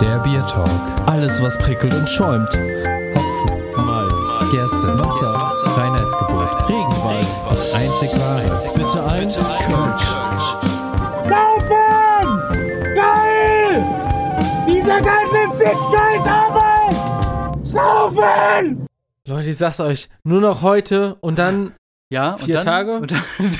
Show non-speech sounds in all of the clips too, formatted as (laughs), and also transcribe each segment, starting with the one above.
Der Bier Talk. Alles, was prickelt und schäumt. Hopfen, Malz, Gerste, Wasser, Reinheitsgebot, Regenwald. das einzig wahre. Bitte ein Kölsch. Saufen! Geil! Dieser ganze Fick-Scheiß Arbeit! Saufen! Leute, ich sag's euch, nur noch heute und dann Ja, Vier und dann, Tage? Und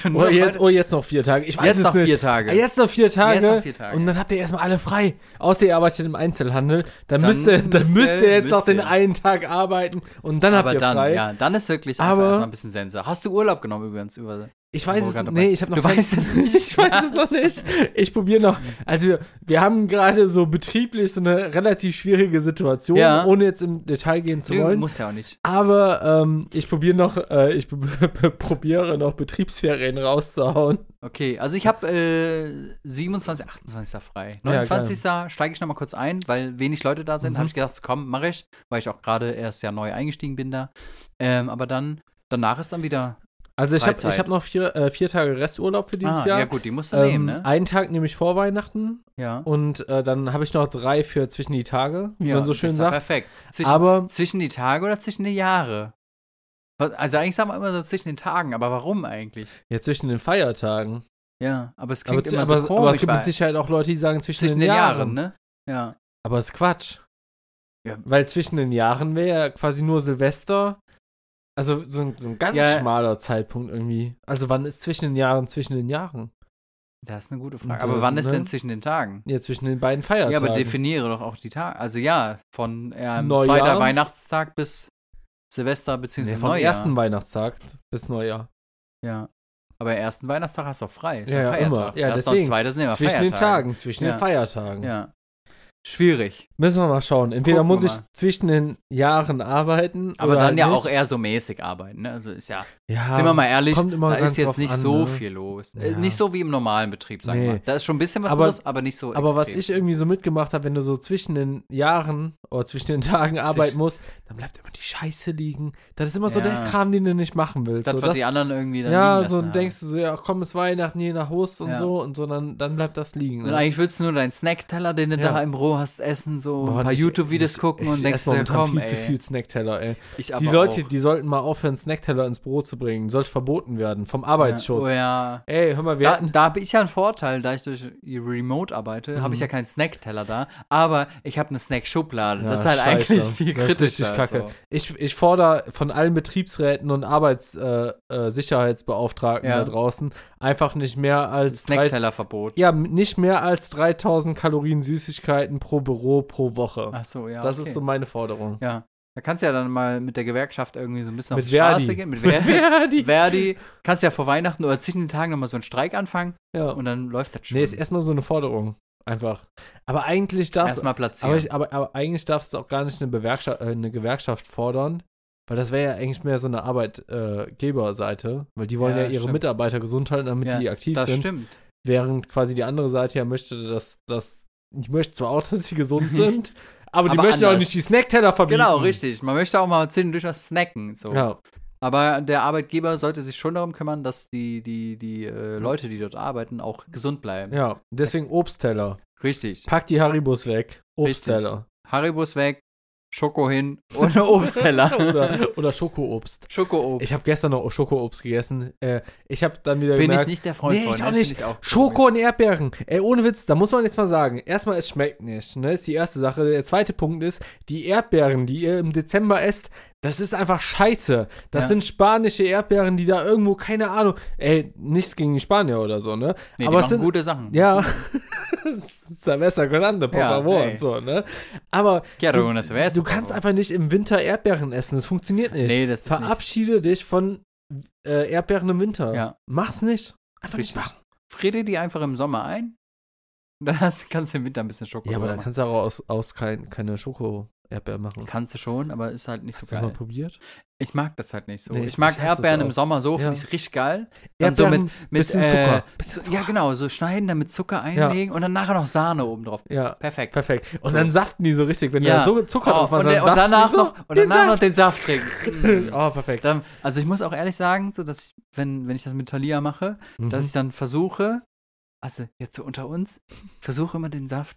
dann, (laughs) Oh jetzt, oh, jetzt noch vier Tage. Ich weiß Jetzt es noch nicht. vier Tage. Ah, Jetzt noch vier Tage. Jetzt noch vier Tage. Und dann habt ihr erstmal alle frei. Außer ihr arbeitet im Einzelhandel. Dann, Dann müsst, ihr, dann müsst müsst ihr- jetzt noch müsst den ihr. einen Tag arbeiten und dann aber habt ihr dann, frei. ja, dann ist wirklich Aber- einfach erstmal ein bisschen Sense. Hast du Urlaub genommen übrigens über Ich weiß es Nee, ich habe noch Du weißt es (laughs) nicht. Ich weiß es noch nicht. Ich probiere noch. Also wir, wir haben gerade so betrieblich so eine relativ schwierige Situation, Ja. ohne jetzt im Detail gehen zu wollen. musst ja auch nicht. Aber ähm, ich probiere noch, äh, ich (laughs) probiere noch Betriebsferien rauszuhauen. Okay, also ich habe äh, 27, 28. frei. 29. steige ich nochmal kurz ein, weil wenig Leute da sind. Mhm. Habe ich gedacht, komm, mache ich, weil ich auch gerade erst ja neu eingestiegen bin da. Ähm, aber dann, danach ist dann wieder. Also ich habe hab noch vier, äh, vier Tage Resturlaub für dieses ah, Jahr. ja gut, die musst du Ähm, nehmen, ne? Einen Tag nehme ich vor Weihnachten Ja. und äh, dann habe ich noch drei für zwischen die Tage, wie ja, man so schön sagt. Perfekt. Zwischen, Aber zwischen die Tage oder zwischen die Jahre? Also eigentlich sagen wir immer so zwischen den Tagen, aber warum eigentlich? ja, zwischen den Feiertagen. Ja, aber es Aber, klingt zu- immer aber, so komisch, aber es gibt mit Sicherheit auch Leute, die sagen zwischen, zwischen den, den Jahren. Jahren, ne? Ja. Aber es ist Quatsch. Ja. Weil zwischen den Jahren wäre ja quasi nur Silvester. Also so ein, so ein ganz Ja. schmaler Zeitpunkt irgendwie. Also wann ist zwischen den Jahren zwischen den Jahren? Das ist eine gute Frage. Aber wann ist ne? denn zwischen den Tagen? Ja, zwischen den beiden Feiertagen. Ja, aber definiere doch auch die Tage. Also ja, von ähm, Neujahr? zweiter Weihnachtstag bis Silvester nee, bzw. vom Neujahr. ersten Weihnachtstag bis Neujahr. Ja. Aber ersten Weihnachtstag hast du auch frei. Ist Ja, ja, Feiertag. immer. Ja, Erster deswegen. und zweiter sind ja immer zwischen Feiertage. den Tagen, zwischen Ja. den Feiertagen. Ja. Schwierig. Müssen wir mal schauen. Entweder Gucken muss ich zwischen den Jahren arbeiten. Aber dann halt ja nicht. auch eher so mäßig arbeiten. Ne? Also ist ja, Ja, sind wir mal ehrlich, da ist jetzt nicht an, so ne? viel los. Äh, Ja. Nicht so wie im normalen Betrieb, sagen wir Nee. mal. Da ist schon ein bisschen was Aber- los, aber nicht so Aber was ich irgendwie so mitgemacht habe, wenn du so zwischen den Jahren oder zwischen den Tagen arbeiten musst, dann bleibt immer die Scheiße liegen. Das ist immer so Ja. der Kram, den du nicht machen willst. das, so, was die anderen irgendwie dann ja, so haben. denkst du so, ja, komm, es Weihnachten, je nach Hust und so und so, dann, dann bleibt das liegen. Und Ne? eigentlich willst du nur deinen Snackteller, den du da im Büro hast, essen, so Boah, ein paar YouTube-Videos gucken ich und denkst dir, komm, viel ey. zu viel Snackteller, ey. Ich Die Leute, auch. die sollten mal aufhören, Snackteller ins Büro zu bringen. Sollte verboten werden vom Arbeitsschutz. Ja, oh ja. Ey, hör mal, wir Da, hatten. da habe ich ja einen Vorteil, da ich durch Remote arbeite, habe ich Mhm. ja keinen Snackteller da, aber ich habe eine Snackschublade. Ja, das ist halt scheiße. eigentlich viel Das ist kritischer. richtig kacke. So. Ich, ich fordere von allen Betriebsräten und Arbeitssicherheitsbeauftragten äh, Sicherheitsbeauftragten Ja. da draußen einfach nicht mehr als Snacktellerverbot. ja, nicht mehr als 3000 Kalorien Süßigkeiten pro Büro pro Woche. Ach so, ja. das okay. ist so meine Forderung. Ja. Da kannst du ja dann mal mit der Gewerkschaft irgendwie so ein bisschen Mit auf die Straße Verdi. gehen. Mit (laughs) Mit Verdi. Verdi. Verdi. Kannst ja vor Weihnachten oder zwischen den Tagen nochmal so einen Streik anfangen Ja. und dann läuft das schon. Nee, ist erstmal so eine Forderung. Einfach. Aber eigentlich darfst Erstmal platzieren. aber, ich, aber, aber eigentlich darfst du auch gar nicht eine, Bewerkschaft, äh, eine Gewerkschaft fordern, weil das wäre ja eigentlich mehr so eine Arbeitgeberseite, weil die wollen ja, Ja, ihre stimmt. Mitarbeiter gesund halten, damit ja, die aktiv das sind. stimmt. Während quasi die andere Seite ja möchte, dass, dass die möchte zwar auch, (laughs) dass sie gesund sind, aber die Aber möchte auch nicht die Snackteller verbieten. Genau, richtig. Man möchte auch mal zwischendurch was snacken. So. Ja, Aber der Arbeitgeber sollte sich schon darum kümmern, dass die, die, die äh, Leute, die dort arbeiten, auch gesund bleiben. ja, deswegen Obstteller. Richtig. Pack die Haribus weg. Obstteller. Haribus weg, Schoko hin (laughs) und Obstteller. (laughs) oder, oder Schokoobst. Schokoobst. Ich habe gestern noch Schokoobst gegessen. Äh, ich habe dann wieder Bin gemerkt, ich nicht der Freund Nee, von. ich auch ne? nicht. Find ich auch Schoko und Erdbeeren. Ey, ohne Witz, da muss man jetzt mal sagen. Erstmal, es schmeckt nicht. Ne, ist die erste Sache. Der zweite Punkt ist, die Erdbeeren, die ihr im Dezember esst, das ist einfach scheiße. Das Ja. sind spanische Erdbeeren, die da irgendwo, keine Ahnung. Ey, nichts gegen die Spanier oder so, ne? Nee, Aber die es machen sind. gute Sachen. Ja. (laughs) (laughs) Cerveza Grande, por Ja, favor ey. und so, ne? Aber Quiero du, cerveza, du kannst einfach nicht im Winter Erdbeeren essen. Das funktioniert nicht. Nee, das ist nicht. Verabschiede dich von äh, Erdbeeren im Winter. Ja. Mach's nicht. Einfach Richtig. nicht machen. Friere die einfach im Sommer ein. Und dann hast, kannst du im Winter ein bisschen Schoko Ja, aber dann machen. kannst du auch aus, aus kein, keine Schoko-Erdbeeren machen. Kannst du schon, aber ist halt nicht Hast so du mal geil. probiert? Ich mag das halt nicht so. Nee, ich, ich- mag Erdbeeren im. Sommer so, finde Ja. ich richtig geil. Dann so Erdbeeren, mit, mit bisschen äh, Zucker. Bisschen Ja, genau, so schneiden, dann mit Zucker einlegen und dann nachher noch Sahne oben drauf. Ja, Perfekt. perfekt. Und So. dann saften die so richtig, wenn Ja. du da so Zucker Oh, drauf hast. und, der- und danach so noch, und den danach noch Saft. den Saft trinken. (laughs) Oh, perfekt. Dann, also ich muss auch ehrlich sagen, so dass ich, wenn, wenn ich das mit Thalia mache, dass Mhm. ich dann versuche, also jetzt so unter uns, versuche immer den Saft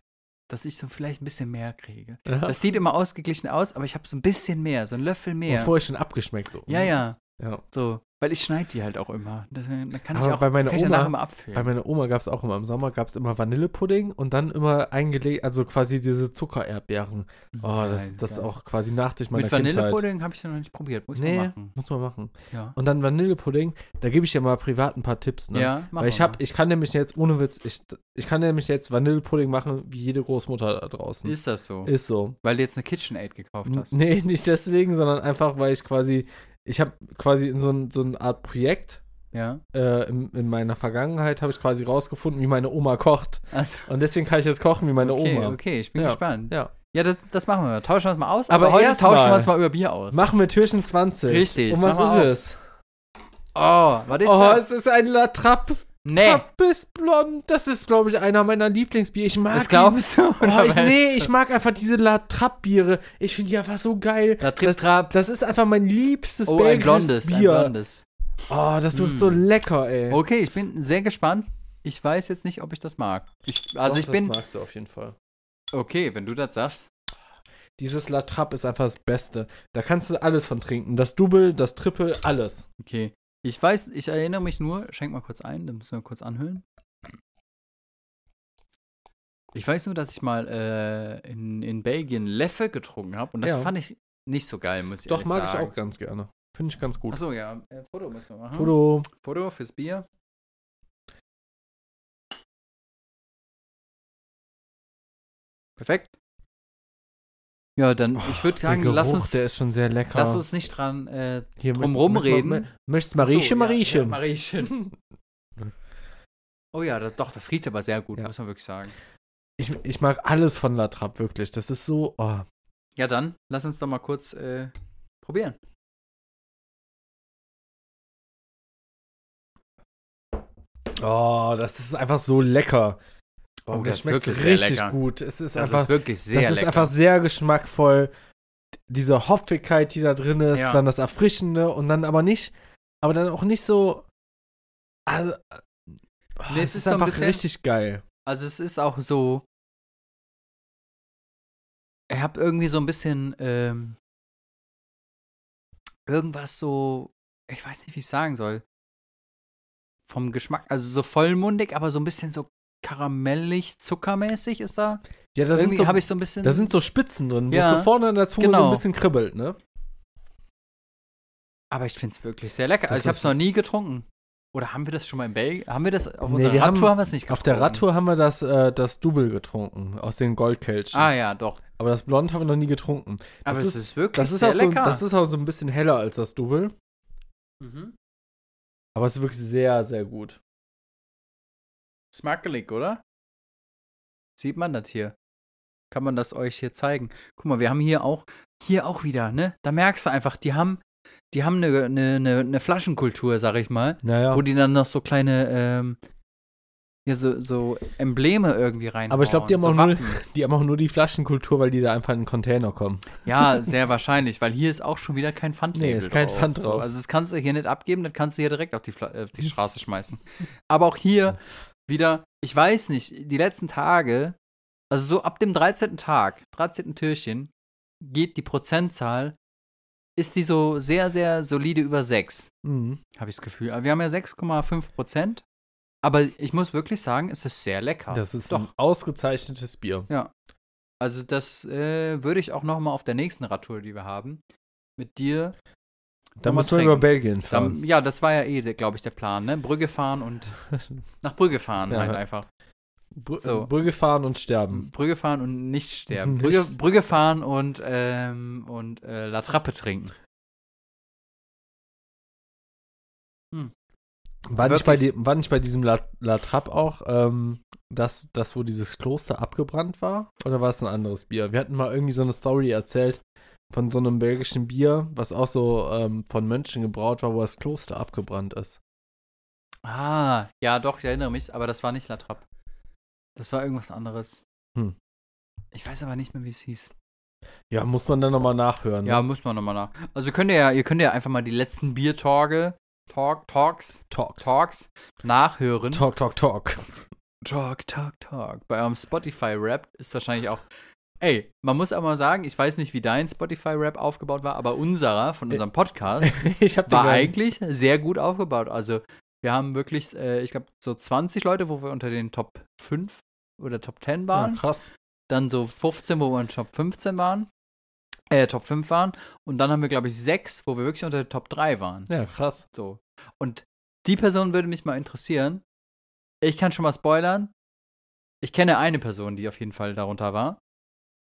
dass ich so vielleicht ein bisschen mehr kriege. Ja. Das sieht immer ausgeglichen aus, aber ich habe so ein bisschen mehr, so ein Löffel mehr. Bevor ich schon abgeschmeckt. So. ja, ja. ja. So, weil ich schneide die halt auch immer. Das, dann kann ich Aber auch bei meiner kann ich Oma- immer abfüllen. Bei meiner Oma gab es auch immer im Sommer gab es immer Vanillepudding und dann immer eingelegt, also quasi diese Zuckererdbeeren. Oh, das, Nein, das ist geil. auch quasi Nachtisch meiner Mit. Vanillepudding habe ich noch nicht probiert. Muss ich Nee, mal machen. muss man machen. Ja, Und dann Vanillepudding, da gebe ich dir mal privat ein paar Tipps, ne? ja mach Weil ich mal. hab, ich kann nämlich jetzt, ohne Witz, ich, ich kann nämlich jetzt Vanillepudding machen, wie jede Großmutter da draußen. Ist das so? Ist so. Weil du jetzt eine KitchenAid gekauft hast. Nee, (laughs) nicht deswegen, sondern einfach, weil ich quasi, ich habe quasi in so, ein, so eine Art Projekt Ja. äh, in, in meiner Vergangenheit, habe ich quasi rausgefunden, wie meine Oma kocht. Also, Und deswegen kann ich jetzt kochen wie meine okay, Oma. okay, ich bin Ja. gespannt. Ja. Ja, das, das machen wir. Tauschen wir uns mal aus. Aber Aber, heute tauschen wir uns mal über Bier aus. Machen wir Türchen 20. Richtig, Und was ist auf. es? Oh, was ist oh, das? es ist ein La Trappe. Nee, Trappes Blond. Das ist, glaube ich, einer meiner Lieblingsbier. Ich mag das glaubst du? Oh, oder ich, was? nee, ich mag einfach diese La Trappe-Biere. Ich finde die einfach so geil. La Trip das, das ist einfach mein liebstes Oh, ein blondes, ein Bier. blondes. Oh, das wird Mm. so lecker, ey. Okay, ich bin sehr gespannt. Ich weiß jetzt nicht, ob ich das mag. Ich, also Doch, ich bin. Das magst du auf jeden Fall. Okay, wenn du das sagst. Dieses La Trappe ist einfach das Beste. Da kannst du alles von trinken. Das Double, das Triple, alles. Okay. Ich weiß, ich erinnere mich nur, schenk mal kurz ein, dann müssen wir kurz anhöhlen. Ich weiß nur, dass ich mal äh, in, in Belgien Leffe getrunken habe und das Ja. fand ich nicht so geil, muss ich Doch, mag ich sagen. auch ganz gerne. Finde ich ganz gut. Achso, ja, äh, Foto müssen wir machen. Foto. Foto fürs Bier. Perfekt. Ja, dann, ich würde Der sagen, Geruch, lass uns, der ist schon sehr lecker. lass uns nicht dran äh, Hier drum rumreden. möcht- Möchtest Mariechen, Mariechen. Mariechen. (laughs) oh ja, das, doch, das riecht aber sehr gut, Ja. muss man wirklich sagen. Ich, ich mag alles von La Trappe, wirklich. Das ist so, oh. Ja, dann, lass uns doch mal kurz äh, probieren. Oh, das ist einfach so lecker. Oh, das das schmeckt richtig gut. Es ist Das einfach, ist wirklich sehr das ist lecker. einfach sehr geschmackvoll. Diese Hopfigkeit, die da drin ist, Ja. dann das Erfrischende und dann aber nicht, aber dann auch nicht so. Also, oh, Nee, es ist ist einfach bisschen- richtig geil. Also es ist auch so. Ich habe irgendwie so ein bisschen ähm, irgendwas so, ich weiß nicht, wie ich sagen soll. Vom Geschmack, also so vollmundig, aber so ein bisschen so karamellig, zuckermäßig ist da. Ja, da sind, irgendwie so, habe ich so ein bisschen. da sind so Spitzen drin, wo Ja, es so vorne an der Zunge so genau. ein bisschen kribbelt, ne? aber ich finde es wirklich sehr lecker. Das Also ich habe es ist- noch nie getrunken. Oder haben wir das schon mal in Belgien? Haben wir das auf Nee, unserer haben- Radtour haben wir es nicht getrunken? Auf der Radtour haben wir das, äh, das Double getrunken, aus den Goldkelchen. Ah ja, doch. Aber das Blond haben wir noch nie getrunken. Aber Das es ist wirklich Das ist, sehr auch so, lecker. das ist auch so ein bisschen heller als das Double. mhm. Aber es ist wirklich sehr, sehr gut. Smakelig, oder? Sieht man das hier? Kann man das euch hier zeigen? Guck mal, wir haben hier auch, hier auch wieder, ne? Da merkst du einfach, die haben, die haben eine, eine, eine, eine Flaschenkultur, sag ich mal, Naja. wo die dann noch so kleine, ähm, ja, so, so Embleme irgendwie rein. Aber ich glaube, die, haben so auch nur- (laughs) die haben auch nur die Flaschenkultur, weil die da einfach in den Container kommen. Ja, sehr wahrscheinlich, weil hier ist auch schon wieder kein Pfandlabel Nee, ist kein Pfand drauf. also das kannst du hier nicht abgeben, das kannst du hier direkt auf die, Fla auf die Straße schmeißen. Aber auch hier wieder, ich weiß nicht, die letzten Tage, also so ab dem 13. Tag, 13. Türchen, geht die Prozentzahl, ist die so sehr, sehr solide über 6, Mhm. habe ich das Gefühl. Wir haben ja 6,5 Prozent. Aber ich muss wirklich sagen, es ist sehr lecker. Das ist Doch. ein ausgezeichnetes Bier. Also das äh, würde ich auch noch mal auf der nächsten Radtour, die wir haben, mit dir. Da müssen wir über. Belgien fahren. Dann, ja, das war ja eh, glaube ich, der Plan, ne? Brügge fahren und (laughs) nach Brügge fahren Ja. halt einfach. Br So. Brügge fahren und sterben. Brügge fahren und nicht sterben. (laughs) Brügge, Brügge fahren und, ähm, und äh, La Trappe trinken. War nicht, bei die, war nicht bei diesem La, La Trappe auch, ähm, das, das, wo dieses Kloster abgebrannt war? Oder war es ein anderes Bier? Wir hatten mal irgendwie so eine Story erzählt von so einem belgischen Bier, was auch so ähm, von Mönchen gebraut war, wo das Kloster abgebrannt ist. Ah, ja, doch, ich erinnere mich, aber das war nicht La Trappe. Das war irgendwas anderes. Hm. Ich weiß aber nicht mehr, wie es hieß. Ja, muss man dann nochmal nachhören. Ja, ne? muss man nochmal nach. Also könnt ihr ja, ihr könnt ja einfach mal die letzten Biertorge, Talk, Talks, Talk. Talks nachhören. Talk, talk, talk. Talk, talk, talk. Bei eurem Spotify-Rap ist wahrscheinlich auch. Ey, man muss aber mal sagen, ich weiß nicht, wie dein Spotify-Rap aufgebaut war, aber unserer von unserem Podcast (laughs) ich hab den war eigentlich sehr gut aufgebaut. Also, wir haben wirklich, äh, ich glaube, so 20 Leute, wo wir unter den Top 5 oder Top 10 Ja, waren. krass. Dann so 15, wo wir in Top 15 waren. Äh, Top 5 waren. Und dann haben wir, glaube ich, 6, wo wir wirklich unter den Top 3 waren. Ja, krass. So. Und die Person würde mich mal interessieren. Ich kann schon mal spoilern. Ich kenne eine Person, die auf jeden Fall darunter war.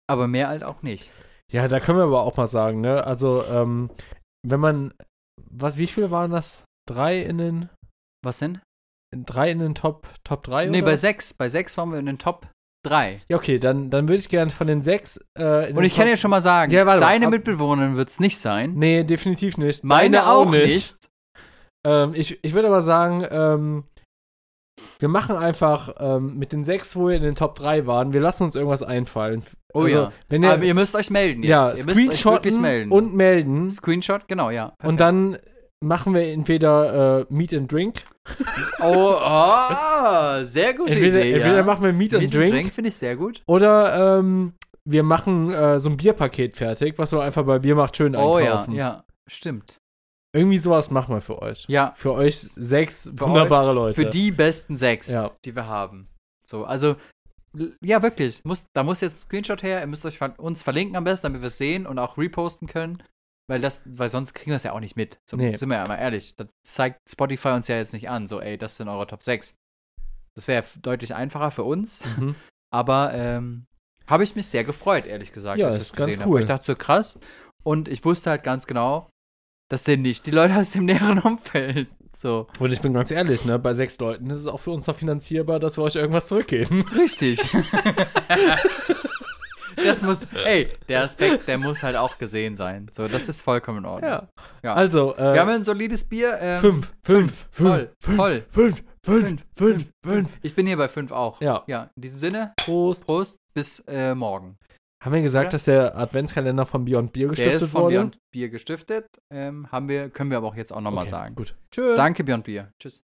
Aber mehr halt auch nicht. Ja, da können wir aber auch mal sagen, ne? Also, ähm, wenn man, was, wie viele waren das? Drei in den, Was denn? drei in den Top, Top 3? Nee, oder? bei 6. Bei 6 waren wir in den Top 3. Ja, okay, dann, dann würde ich gerne von den sechs, äh, in Und den ich kann Top- ja schon mal sagen, Ja, warte deine ab- Mitbewohnerin wird es nicht sein. Nee, definitiv nicht. Meine Deine auch nicht. Ähm, ich ich würde aber sagen, ähm, wir machen einfach ähm, mit den sechs, wo wir in den Top 3 waren, wir lassen uns irgendwas einfallen. Oh Also, ja. Wenn ihr, Aber ihr müsst euch melden jetzt. ja, ihr screenshotten melden. und melden. Screenshot, genau, ja. Und Perfekt. dann machen wir entweder äh, Meet and Drink. (laughs) Oh, oh sehr gute Entweder, Idee. entweder ja. machen wir Meet, Meet and Drink, Drink finde ich sehr gut. oder ähm, wir machen äh, so ein Bierpaket fertig, was wir einfach bei Bier macht schön Oh ja, einkaufen. ja, stimmt. Irgendwie sowas machen wir für euch. Ja, Für euch sechs Für wunderbare Leute. für die besten sechs, Ja. die wir haben. So, also, ja, wirklich. Muss, da muss jetzt ein Screenshot her. Ihr müsst euch ver uns verlinken am besten, damit wir es sehen und auch reposten können. Weil das, weil sonst kriegen wir es ja auch nicht mit. So, Nee. Sind wir ja mal ehrlich. Das zeigt Spotify uns ja jetzt nicht an. So, ey, das sind eure Top 6. Das wäre deutlich einfacher für uns. Mhm. Aber ähm, habe ich mich sehr gefreut, ehrlich gesagt. Ja, ich ist das ganz hab. cool. Weil Ich dachte so krass. Und ich wusste halt ganz genau, das sind nicht die Leute aus dem näheren Umfeld. So, Und ich bin ganz ehrlich, ne, bei sechs Leuten ist es auch für uns noch finanzierbar, dass wir euch irgendwas zurückgeben. (laughs) richtig. das muss, ey, der Aspekt, der muss halt auch gesehen sein. So, das ist vollkommen in Ordnung. Ja. Ja. Also, äh, Wir haben ein solides Bier. Ähm, fünf, fünf, Voll, fünf, voll. fünf, fünf, fünf, fünf. Ich bin hier bei fünf auch. Ja. Ja, in diesem Sinne, Prost. Prost, bis äh, morgen. Haben wir gesagt, Oder? dass der Adventskalender von Beyond Beer Der gestiftet ist von wurde? Beyond Bier gestiftet. Ähm, haben wir, können wir aber auch jetzt auch nochmal Okay, sagen. Gut. Tschüss. Danke, Beyond Bier. Tschüss.